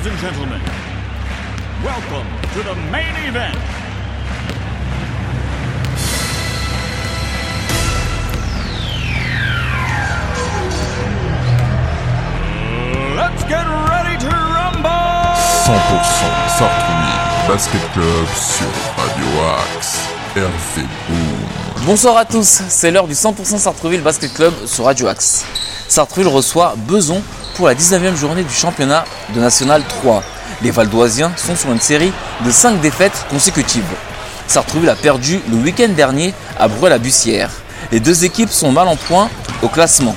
Ladies and gentlemen, welcome to the main event. Let's get ready to rumble! 100% Sartrouville Basket Club sur Radio Axe. RV Boom. Bonsoir à tous, c'est l'heure du 100% Sartreville Basket Club sur Radio Axe. Sartreville reçoit Beson pour la 19e journée du championnat de National 3. Les Valdoisiens sont sur une série de 5 défaites consécutives. Sartreville a perdu le week-end dernier à Bruy-la-Bussière. Les deux équipes sont mal en point au classement.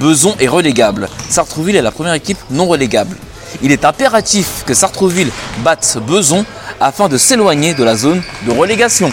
Beson est relégable. Sartrouville est la première équipe non relégable. Il est impératif que Sartrouville batte Beson afin de s'éloigner de la zone de relégation.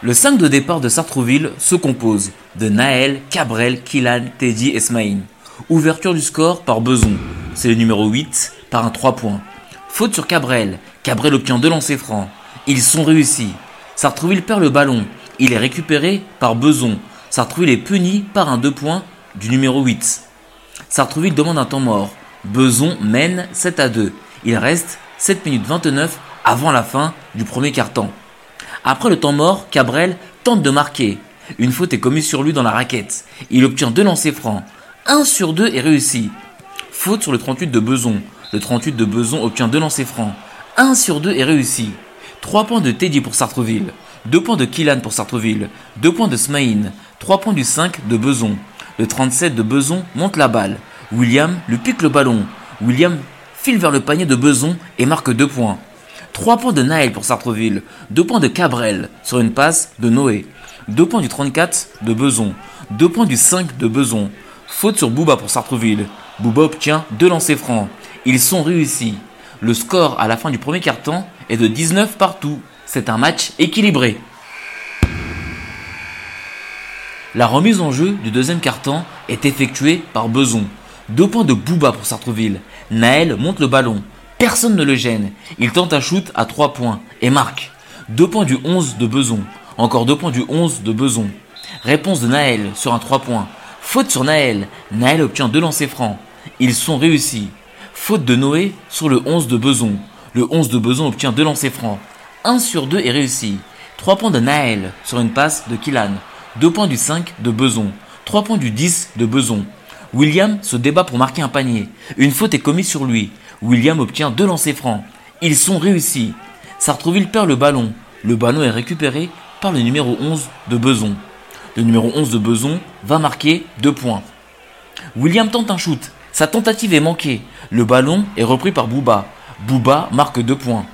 Le 5 de départ de Sartrouville se compose de Naël, Cabrel, Kilan, Teddy et Smaïn. Ouverture du score par Beson, c'est le numéro 8, par un 3 points. Faute sur Cabrel, Cabrel obtient deux lancers francs. Ils sont réussis. Sartrouville perd le ballon, il est récupéré par Beson. Sartrouville est puni par un 2 points du numéro 8. Sartrouville demande un temps mort. Beson mène 7 à 2. Il reste 7 minutes 29 avant la fin du premier quart-temps. Après le temps mort, Cabrel tente de marquer. Une faute est commise sur lui dans la raquette. Il obtient deux lancers francs. 1 sur 2 est réussi. Faute sur le 38 de Beson. Le 38 de Beson obtient deux lancers francs. 1 sur 2 est réussi. 3 points de Teddy pour Sartreville. 2 points de Killan pour Sartreville. 2 points de Smaïn. 3 points du 5 de Beson. Le 37 de Beson monte la balle. William lui pique le ballon. William file vers le panier de Beson et marque 2 points. 3 points de Naël pour Sartreville. 2 points de Cabrel sur une passe de Noé. 2 points du 34 de Beson. 2 points du 5 de Beson. Faute sur Bouba pour Sartreville. Bouba obtient 2 lancers francs. Ils sont réussis. Le score à la fin du premier quart-temps est de 19 partout. C'est un match équilibré. La remise en jeu du deuxième quart-temps est effectuée par Beson. Deux points de Bouba pour Sartreville. Naël monte le ballon. Personne ne le gêne. Il tente un shoot à 3 points et marque. Deux points du 11 de Beson. Encore deux points du 11 de Beson. Réponse de Naël sur un 3 points. Faute sur Naël. Naël obtient deux lancers francs. Ils sont réussis. Faute de Noé sur le 11 de Beson. Le 11 de Beson obtient deux lancers francs. 1 sur 2 est réussi. 3 points de Naël sur une passe de Killan. 2 points du 5 de Beson. 3 points du 10 de Beson. William se débat pour marquer un panier. Une faute est commise sur lui. William obtient deux lancers francs. Ils sont réussis. Sartreville perd le ballon. Le ballon est récupéré par le numéro 11 de Beson. Le numéro 11 de Beson va marquer 2 points. William tente un shoot. Sa tentative est manquée. Le ballon est repris par Bouba. Bouba marque 2 points.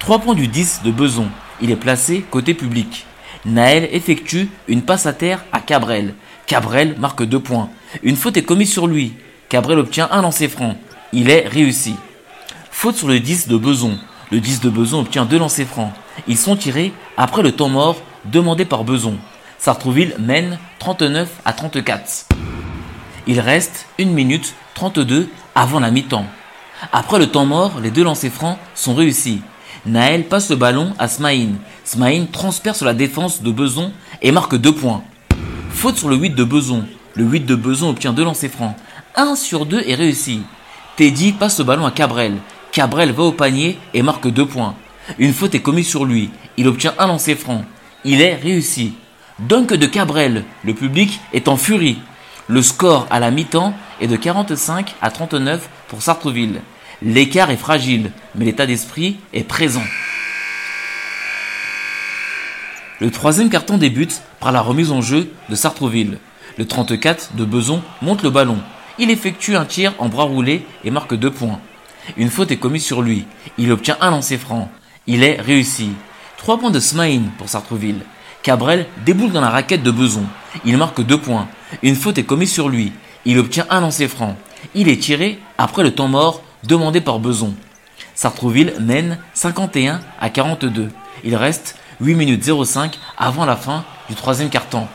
3 points du 10 de Beson. Il est placé côté public. Naël effectue une passe à terre à Cabrel. Cabrel marque 2 points. Une faute est commise sur lui. Cabrel obtient un lancer franc. Il est réussi. Faute sur le 10 de Beson. Le 10 de Beson obtient deux lancers francs. Ils sont tirés après le temps mort demandé par Beson. Sartrouville mène 39 à 34. Il reste 1 minute 32 avant la mi-temps. Après le temps mort, les deux lancers francs sont réussis. Naël passe le ballon à Smaïn. Smaïn transperce la défense de Beson et marque 2 points. Faute sur le 8 de Beson. Le 8 de Beson obtient deux lancers francs. 1 sur 2 est réussi. Teddy passe le ballon à Cabrel. Cabrel va au panier et marque 2 points. Une faute est commise sur lui. Il obtient un lancer franc. Il est réussi. Dunk de Cabrel. Le public est en furie. Le score à la mi-temps est de 45 à 39 pour Sartreville. L'écart est fragile, mais l'état d'esprit est présent. Le troisième carton débute par la remise en jeu de Sartreville. Le 34 de Beson monte le ballon. Il effectue un tir en bras roulé et marque 2 points. Une faute est commise sur lui. Il obtient un lancer franc. Il est réussi. 3 points de Smaïn pour Sartreville. Cabrel déboule dans la raquette de Beson. Il marque 2 points. Une faute est commise sur lui. Il obtient un lancer franc. Il est tiré après le temps mort demandé par Beson. Sartrouville mène 51 à 42. Il reste 8 minutes 05 avant la fin du troisième quart-temps.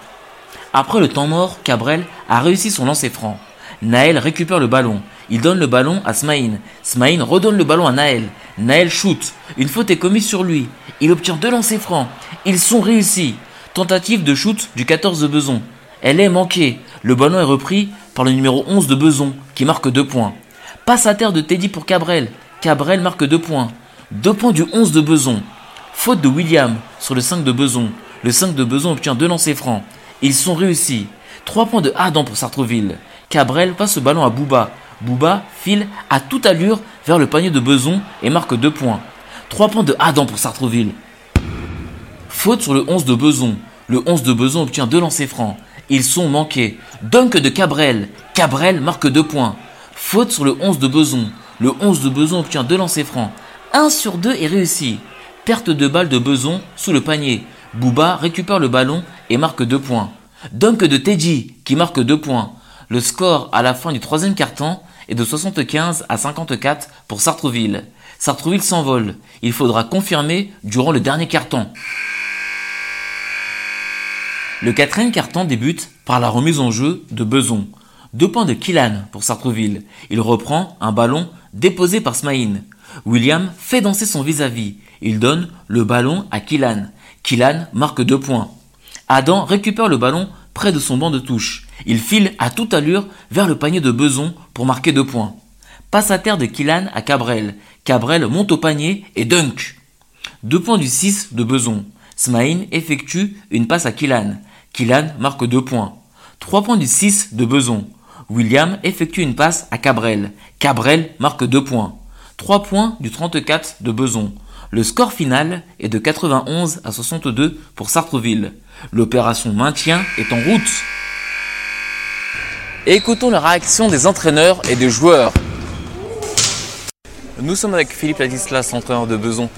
Après le temps mort, Cabrel a réussi son lancer franc. Naël récupère le ballon. Il donne le ballon à Smaïn. Smaïn redonne le ballon à Naël. Naël shoot. Une faute est commise sur lui. Il obtient deux lancers francs. Ils sont réussis. Tentative de shoot du 14 de Beson. Elle est manquée. Le ballon est repris par le numéro 11 de Beson qui marque deux points. Passe à terre de Teddy pour Cabrel. Cabrel marque 2 points. 2 points du 11 de Beson. Faute de William sur le 5 de Beson. Le 5 de Beson obtient deux lancers francs. Ils sont réussis. 3 points de Adam pour Sartreville. Cabrel passe le ballon à Bouba. Bouba file à toute allure vers le panier de Beson et marque 2 points. 3 points de Adam pour Sartreville. Faute sur le 11 de Beson. Le 11 de Beson obtient deux lancers francs. Ils sont manqués. Dunk de Cabrel. Cabrel marque 2 points. Faute sur le 11 de Beson. Le 11 de Beson obtient deux lancers francs. 1 sur 2 est réussi. Perte de balle de Beson sous le panier. Bouba récupère le ballon et marque 2 points. Dunk de Teddy qui marque 2 points. Le score à la fin du troisième quart-temps est de 75 à 54 pour Sartreville. Sartreville s'envole. Il faudra confirmer durant le dernier quart-temps. Le quatrième quart-temps débute par la remise en jeu de Beson. Deux points de Killan pour Sartreville. Il reprend un ballon déposé par Smaïn. William fait danser son vis-à-vis. Il donne le ballon à Killan. Killan marque deux points. Adam récupère le ballon près de son banc de touche. Il file à toute allure vers le panier de Beson pour marquer deux points. Passe à terre de Killan à Cabrel. Cabrel monte au panier et dunk. Deux points du 6 de Beson. Smaïn effectue une passe à Killan. Killan marque deux points. Trois points du 6 de Beson. William effectue une passe à Cabrel. Cabrel marque deux points. Trois points du 34 de Beson. Le score final est de 91 à 62 pour Sartreville. L'opération maintien est en route. Écoutons la réaction des entraîneurs et des joueurs. Nous sommes avec Philippe Ladislas, entraîneur de Beson.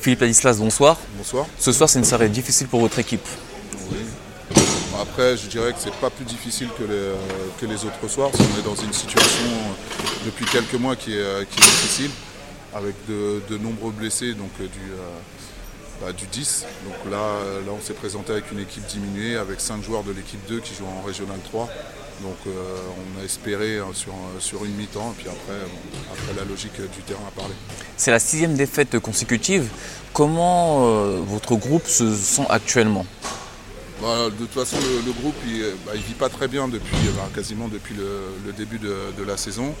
Philippe Ladislas, bonsoir. Bonsoir. Ce soir, c'est une soirée difficile pour votre équipe. Après, je dirais que c'est pas plus difficile que les, euh, que les autres soirs. qu'on est dans une situation euh, depuis quelques mois qui est, euh, qui est difficile, avec de, nombreux blessés, donc euh, du, euh, bah, du 10. Donc là, euh, là on s'est présenté avec une équipe diminuée, avec 5 joueurs de l'équipe 2 qui jouent en Régional 3. Donc on a espéré hein, sur, sur une mi-temps, et puis après, après la logique du terrain a parlé. C'est la sixième défaite consécutive. Comment votre groupe se sent actuellement? Bah, de toute façon, le, le groupe, il, euh, bah, il vit pas très bien depuis bah, quasiment depuis le, le début de, de la saison.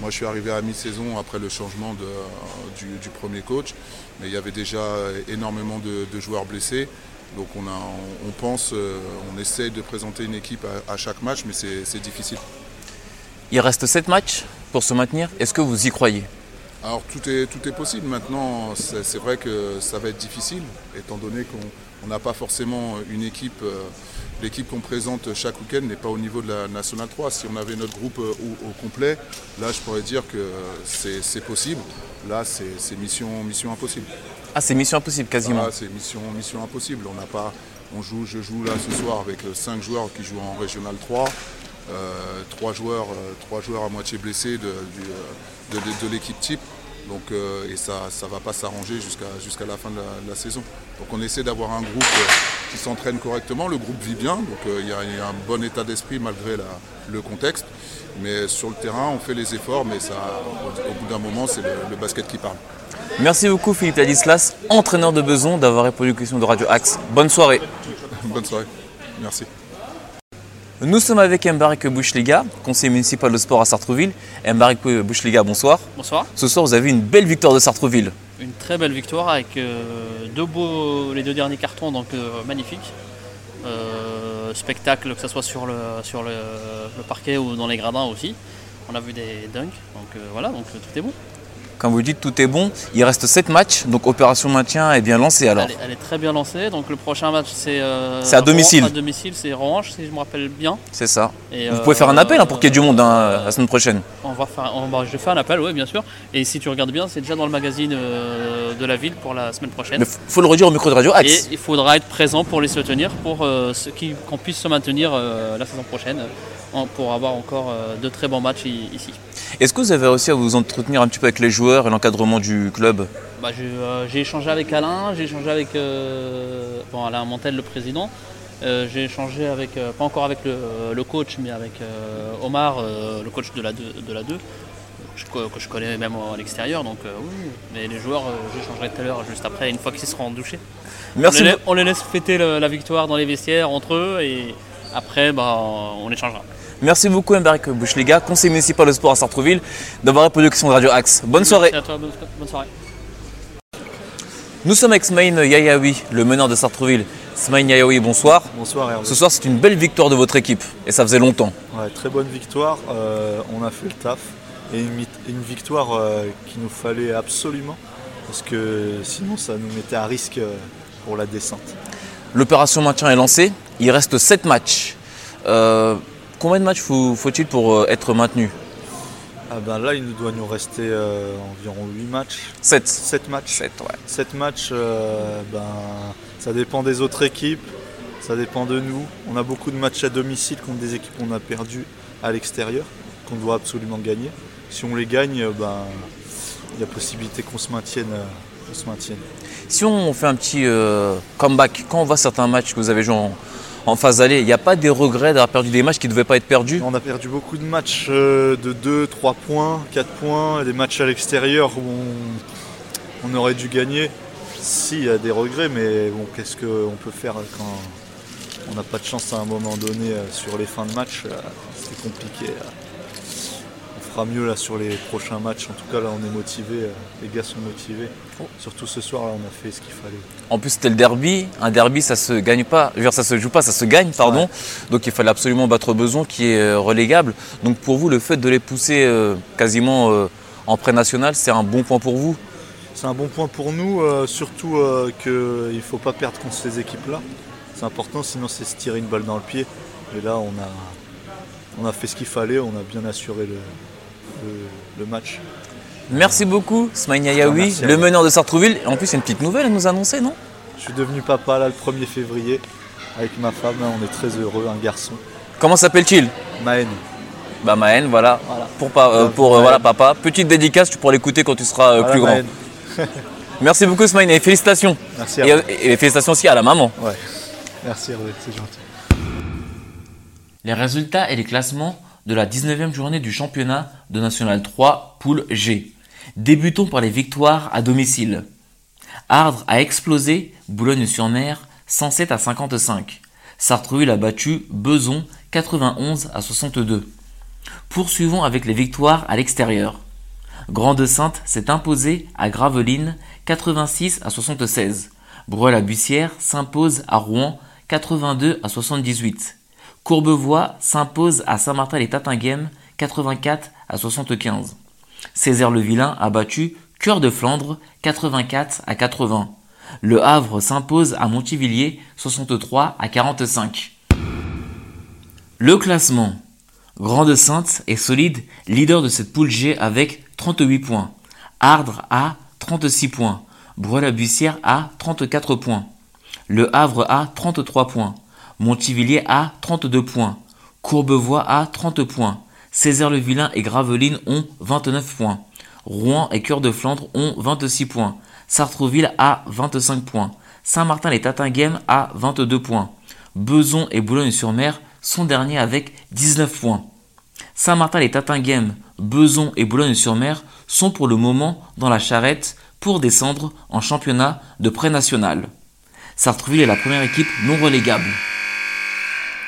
Moi, je suis arrivé à mi-saison après le changement de, euh, du, du premier coach, mais il y avait déjà énormément de, de joueurs blessés. Donc, on, a, on, on pense, euh, on essaie de présenter une équipe à, à chaque match, mais c'est difficile. Il reste 7 matchs pour se maintenir. Est-ce que vous y croyez? Alors tout est, tout est possible. Maintenant, c'est vrai que ça va être difficile, étant donné qu'on on n'a pas forcément une équipe. euh, L'équipe qu'on présente chaque week-end n'est pas au niveau de la Nationale 3. Si on avait notre groupe euh, au, au complet, là je pourrais dire que c'est possible. Là c'est mission, mission impossible. Ah, c'est mission impossible quasiment. C'est mission, mission impossible. On n'a pas, on joue, je joue là ce soir avec 5 joueurs qui jouent en Régional 3. Euh, trois joueurs, euh, trois joueurs à moitié blessés euh, de, de- de l'équipe type. Donc, euh, et ça ne va pas s'arranger jusqu'à la fin de la, de la saison. Donc on essaie d'avoir un groupe euh, qui s'entraîne correctement. Le groupe vit bien, donc euh, il y, a il y a un bon état d'esprit malgré la- le contexte. Mais sur le terrain, on fait les efforts, mais ça, au, au bout d'un moment, c'est le, le basket qui parle. Merci beaucoup Philippe Ladislas, entraîneur de Beson, d'avoir répondu aux questions de Radio Axe. Bonne soirée. Bonne soirée. Merci. Nous sommes avec Mbarik Bouchliga, conseiller municipal de sport à Sartreville. Mbarik Bouchliga, bonsoir. Bonsoir. Ce soir, vous avez une belle victoire de Sartreville. Une très belle victoire avec euh, deux beaux, les deux derniers cartons, donc euh, magnifiques. Euh, spectacle, que ce soit sur, le, sur le, le parquet ou dans les gradins aussi. On a vu des dunks, donc voilà, donc tout est bon. Quand vous dites tout est bon, il reste 7 matchs, donc opération maintien est bien lancée alors. Elle, est, elle est très bien lancée, donc le prochain match c'est euh, C'est à domicile. Rouen- À domicile, c'est Orange, si je me rappelle bien. C'est ça. Et, Vous euh, pouvez faire un appel hein, pour qu'il y ait du monde hein, la semaine prochaine. On va faire, on je fais un appel, oui, bien sûr. Et si tu regardes bien, c'est déjà dans le magazine euh, de la ville pour la semaine prochaine. F- faut le redire au micro de Radio Et il faudra être présent pour les soutenir, pour euh, qu'on puisse se maintenir euh, la saison prochaine, en- pour avoir encore euh, de très bons matchs ici. Est-ce que vous avez réussi à vous entretenir un petit peu avec les joueurs et l'encadrement du club? Bah, j'ai, euh, échangé avec Alain, j'ai échangé avec euh, bon, Alain Montel, le président. Euh, j'ai échangé avec, euh, pas encore avec le, le coach, mais avec euh, Omar, euh, le coach de la 2, de la 2 je co- que je connais même à l'extérieur. Donc euh, oui, mais les joueurs, euh, j'échangerai tout à l'heure, juste après, une fois qu'ils seront douchés. Merci. On les, la- on les laisse fêter le- la victoire dans les vestiaires entre eux et après, bah, on échangera. Merci beaucoup Mbarick Bouchliga, conseiller municipal de sport à Sartreville, d'avoir répondu aux questions de Radio Axe. Bonne soirée. Merci à toi, bonne, bonne soirée. Nous sommes avec Smaïn Yayaoui, le meneur de Sartreville. Smaïn Yayaoui, bonsoir. Bonsoir Hervé. Ce soir, c'est une belle victoire de votre équipe et ça faisait longtemps. Ouais, très bonne victoire. Euh, on a fait le taf. Et une, victoire euh, qu'il nous fallait absolument. Parce que sinon, ça nous mettait à risque euh, pour la descente. L'opération maintien est lancée. Il reste 7 matchs. Euh, combien de matchs faut- faut-il pour être maintenu? Ah ben là, il nous doit nous rester euh, environ 8 matchs. 7. 7 matchs. 7, ouais. 7 matchs, ben, ça dépend des autres équipes. Ça dépend de nous. On a beaucoup de matchs à domicile contre des équipes qu'on a perdues à l'extérieur, qu'on doit absolument gagner. Si on les gagne, euh, ben, il y a possibilité qu'on se maintienne. euh, qu'on se maintienne. Si on fait un petit euh, comeback, quand on voit certains matchs que vous avez joués en, en phase allée, il n'y a pas des regrets d'avoir perdu des matchs qui ne devaient pas être perdus? On a perdu beaucoup de matchs euh, de 2, 3 points, 4 points, des matchs à l'extérieur où on, on aurait dû gagner. Si, il y a des regrets, mais bon, qu'est-ce qu'on peut faire quand on n'a pas de chance à un moment donné euh, sur les fins de match C'est compliqué. Fera mieux là sur les prochains matchs. En tout cas, là, on est motivés. euh, Les gars sont motivés. Surtout ce soir, là, on a fait ce qu'il fallait. En plus, c'était le derby. Un derby, ça se gagne pas. Je veux dire, ça se joue pas, ça se gagne, pardon. Ouais. Donc, il fallait absolument battre Beson, qui est euh, relégable. Donc, pour vous, le fait de les pousser euh, quasiment euh, en pré-national, c'est un bon point pour vous? C'est un bon point pour nous, euh, surtout qu'il ne faut pas perdre contre ces équipes-là. C'est important, sinon c'est se tirer une balle dans le pied. Et là, on a, on a fait ce qu'il fallait, on a bien assuré le, le- le match. Merci beaucoup, Smaïn Yayaoui, Merci à le meneur de Sartrouville. En plus, il y a une petite nouvelle à nous annoncer, non? Je suis devenu papa là le 1er février avec ma femme, là, on est très heureux, un garçon. Comment s'appelle-t-il? Maën. Bah, Maën, voilà. Voilà. Pour, pa- euh, Ouais, pour euh, Maën. voilà, papa. Petite dédicace, tu pourras l'écouter quand tu seras euh, Voilà, plus grand. Merci beaucoup, Smaïn, et félicitations. Merci Et, Hervé. euh, et félicitations aussi à la maman. Ouais. Merci Hervé, c'est gentil. Les résultats et les classements de la 19e journée du championnat de National 3, poule G. Débutons par les victoires à domicile. Ardres a explosé Boulogne-sur-Mer 107 à 55. Sartreville a battu Beson 91 à 62. Poursuivons avec les victoires à l'extérieur. Grande-Sainte s'est imposée à Gravelines 86 à 76. Bruel-la-Bussière s'impose à Rouen 82 à 78. Courbevoie s'impose à Saint-Martin-les-Tatinguem 84 à 75. Césaire-le-Vilain a battu Cœur de Flandre 84 à 80. Le Havre s'impose à Montivilliers 63 à 45. Le classement. Grande-Sainte est solide, leader de cette poule G avec 38 points. Ardres a 36 points. Bruel-la-Bussière a 34 points. Le Havre a 33 points. Montivilliers a 32 points. Courbevoie a 30 points. Césaire-le-Vilain et Gravelines ont 29 points. Rouen et Cœur de Flandre ont 26 points. Sartreville a 25 points. Saint-Martin-les-Tatinguem a 22 points. Beson et Boulogne-sur-Mer sont derniers avec 19 points. Saint-Martin-les-Tatinguem, Beson et Boulogne-sur-Mer sont pour le moment dans la charrette pour descendre en championnat de pré-national. Sartreville est la première équipe non relégable.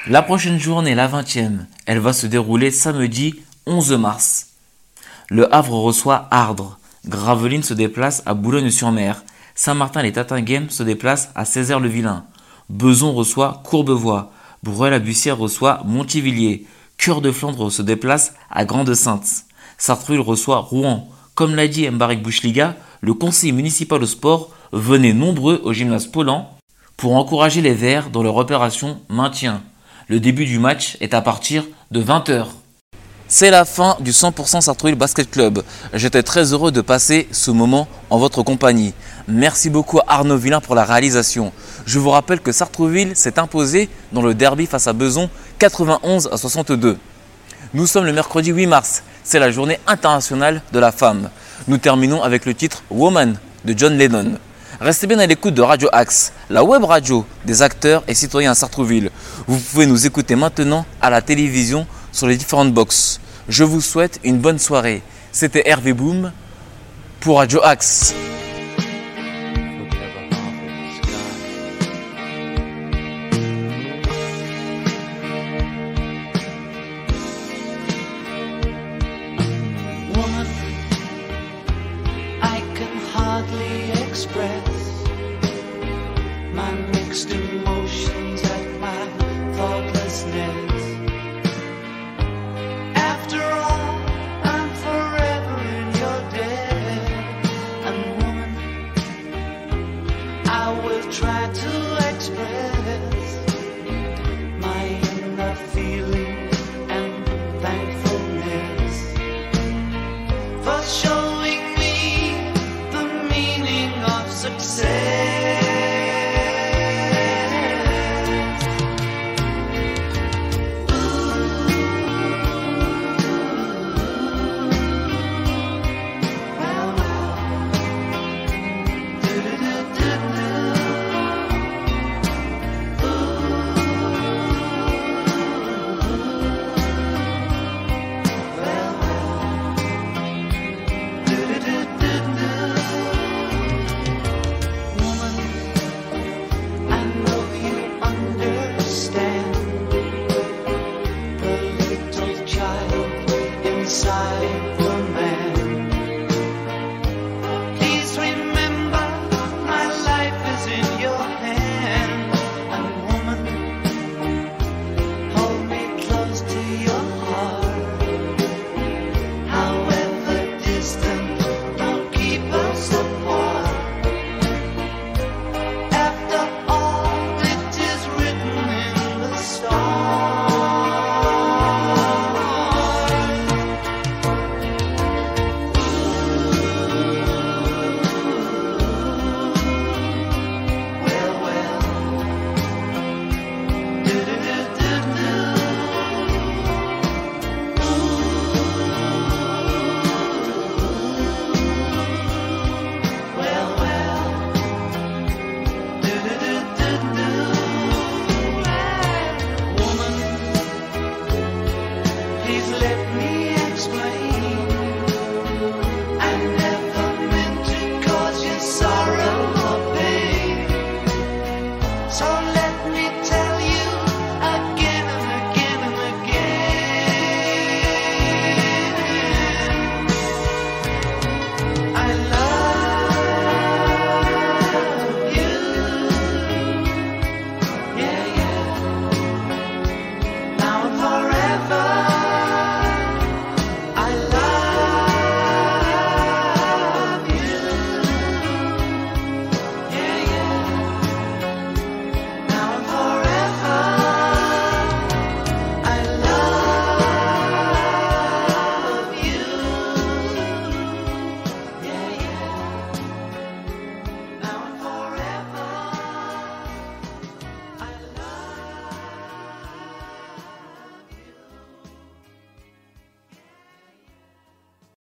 La prochaine journée, la 20e, elle va se dérouler samedi 11 mars. Le Havre reçoit Ardres. Gravelines se déplace à Boulogne-sur-Mer. Saint-Martin-les-Tatinguem se déplace à Césaire-le-Vilain. Beson reçoit Courbevoie. Bruel-la-Bussière reçoit Montivilliers. Cœur de Flandre se déplace à Grande-Sainte. Sartreville reçoit Rouen. Comme l'a dit Mbarek Bouchliga, le conseil municipal au sport venait nombreux au gymnase Polan pour encourager les Verts dans leur opération maintien. Le début du match est à partir de 20h. C'est la fin du 100% Sartreville Basket Club. J'étais très heureux de passer ce moment en votre compagnie. Merci beaucoup à Arnaud Villain pour la réalisation. Je vous rappelle que Sartreville s'est imposé dans le derby face à Beson 91 à 62. Nous sommes le mercredi 8 mars, c'est la journée internationale de la femme. Nous terminons avec le titre Woman de John Lennon. Restez bien à l'écoute de Radio Axe, la web radio des acteurs et citoyens à Sartrouville. Vous pouvez nous écouter maintenant à la télévision sur les différentes boxes. Je vous souhaite une bonne soirée. C'était Hervé Boom pour Radio Axe.